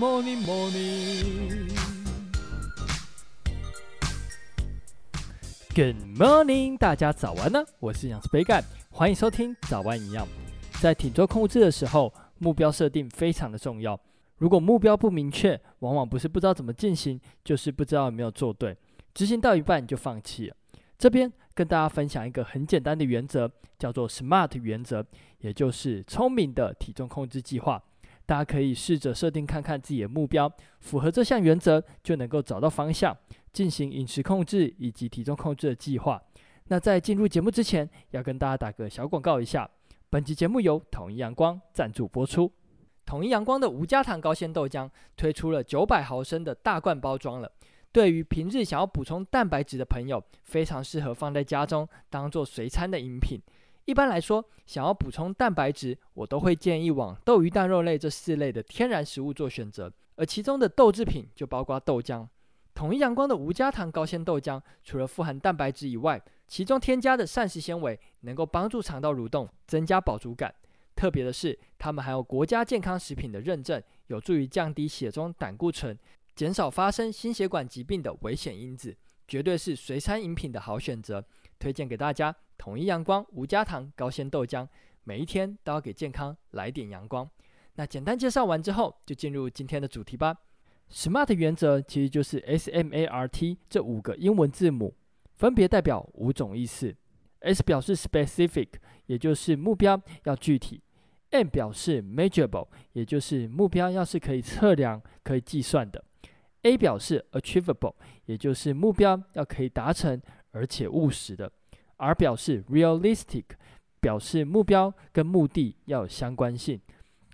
morning, morning. Good morning，大家早安呢！我是营养师杯盖，欢迎收听早安营养。在体重控制的时候，目标设定非常的重要。如果目标不明确，往往不是不知道怎么进行，就是不知道有没有做对，执行到一半就放弃了。这边跟大家分享一个很简单的原则，叫做 SMART 原则，也就是聪明的体重控制计划。大家可以试着设定看看自己的目标，符合这项原则，就能够找到方向。进行饮食控制以及体重控制的计划。那在进入节目之前，要跟大家打个小广告一下。本集节目由统一阳光赞助播出。统一阳光的无加糖高纤豆浆推出了九百毫升的大罐包装了。对于平日想要补充蛋白质的朋友，非常适合放在家中当做随餐的饮品。一般来说，想要补充蛋白质，我都会建议往豆、鱼、蛋、肉类这四类的天然食物做选择，而其中的豆制品就包括豆浆。统一阳光的无加糖高纤豆浆，除了富含蛋白质以外，其中添加的膳食纤维能够帮助肠道蠕动，增加饱足感。特别的是，它们还有国家健康食品的认证，有助于降低血中胆固醇，减少发生心血管疾病的危险因子，绝对是随餐饮品的好选择。推荐给大家，统一阳光无加糖高纤豆浆，每一天都要给健康来点阳光。那简单介绍完之后，就进入今天的主题吧。SMART 原则其实就是 S M A R T 这五个英文字母，分别代表五种意思。S 表示 specific，也就是目标要具体；M 表示 measurable，也就是目标要是可以测量、可以计算的；A 表示 achievable，也就是目标要可以达成而且务实的；R 表示 realistic，表示目标跟目的要有相关性。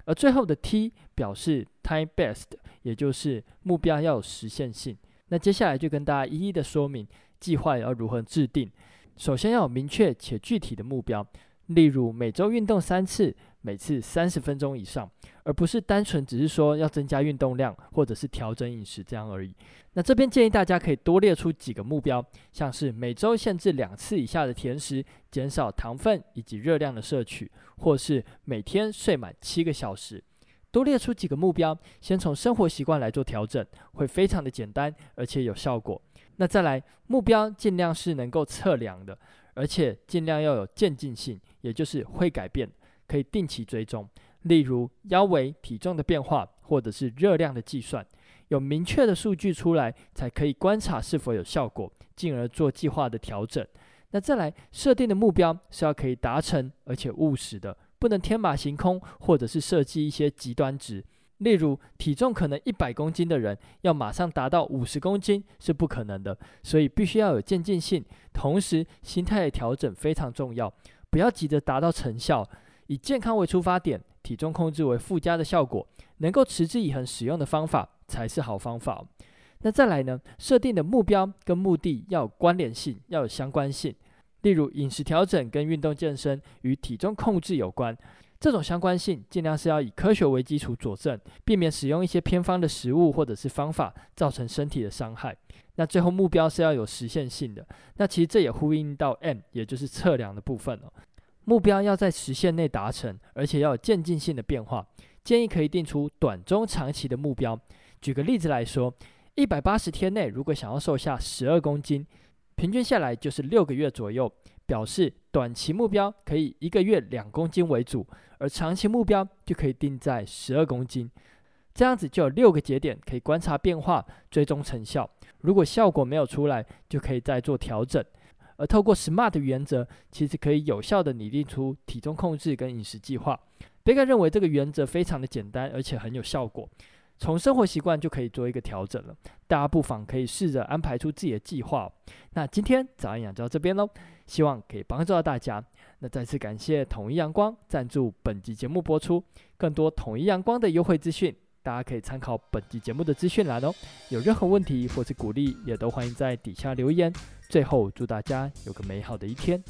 而最后的 T 表示 time best，也就是目标要有实现性。那接下来就跟大家一一的说明计划要如何制定。首先要有明确且具体的目标，例如每周运动三次，每次三十分钟以上，而不是单纯只是说要增加运动量或者是调整饮食这样而已。那这边建议大家可以多列出几个目标，像是每周限制两次以下的甜食，减少糖分以及热量的摄取，或是每天睡满七个小时。多列出几个目标，先从生活习惯来做调整，会非常的简单而且有效果。那再来，目标尽量是能够测量的，而且尽量要有渐进性，也就是会改变。可以定期追踪，例如腰围、体重的变化，或者是热量的计算，有明确的数据出来，才可以观察是否有效果，进而做计划的调整。那再来设定的目标是要可以达成，而且务实的，不能天马行空，或者是设计一些极端值。例如体重可能一百公斤的人，要马上达到五十公斤是不可能的，所以必须要有渐进性，同时心态的调整非常重要，不要急着达到成效。以健康为出发点，体重控制为附加的效果，能够持之以恒使用的方法才是好方法。那再来呢？设定的目标跟目的要有关联性，要有相关性。例如饮食调整跟运动健身与体重控制有关，这种相关性尽量是要以科学为基础佐证，避免使用一些偏方的食物或者是方法造成身体的伤害。那最后目标是要有实现性的。那其实这也呼应到 M，也就是测量的部分哦。目标要在时限内达成，而且要有渐进性的变化。建议可以定出短、中、长期的目标。举个例子来说，一百八十天内如果想要瘦下十二公斤，平均下来就是六个月左右。表示短期目标可以一个月两公斤为主，而长期目标就可以定在十二公斤。这样子就有六个节点可以观察变化、追踪成效。如果效果没有出来，就可以再做调整。而透过 SMART 原则，其实可以有效地拟定出体重控制跟饮食计划。贝克认为这个原则非常的简单，而且很有效果。从生活习惯就可以做一个调整了。大家不妨可以试着安排出自己的计划。那今天早安养就到这边喽，希望可以帮助到大家。那再次感谢统一阳光赞助本集节目播出。更多统一阳光的优惠资讯，大家可以参考本集节目的资讯栏哦。有任何问题或是鼓励，也都欢迎在底下留言。最后，祝大家有个美好的一天。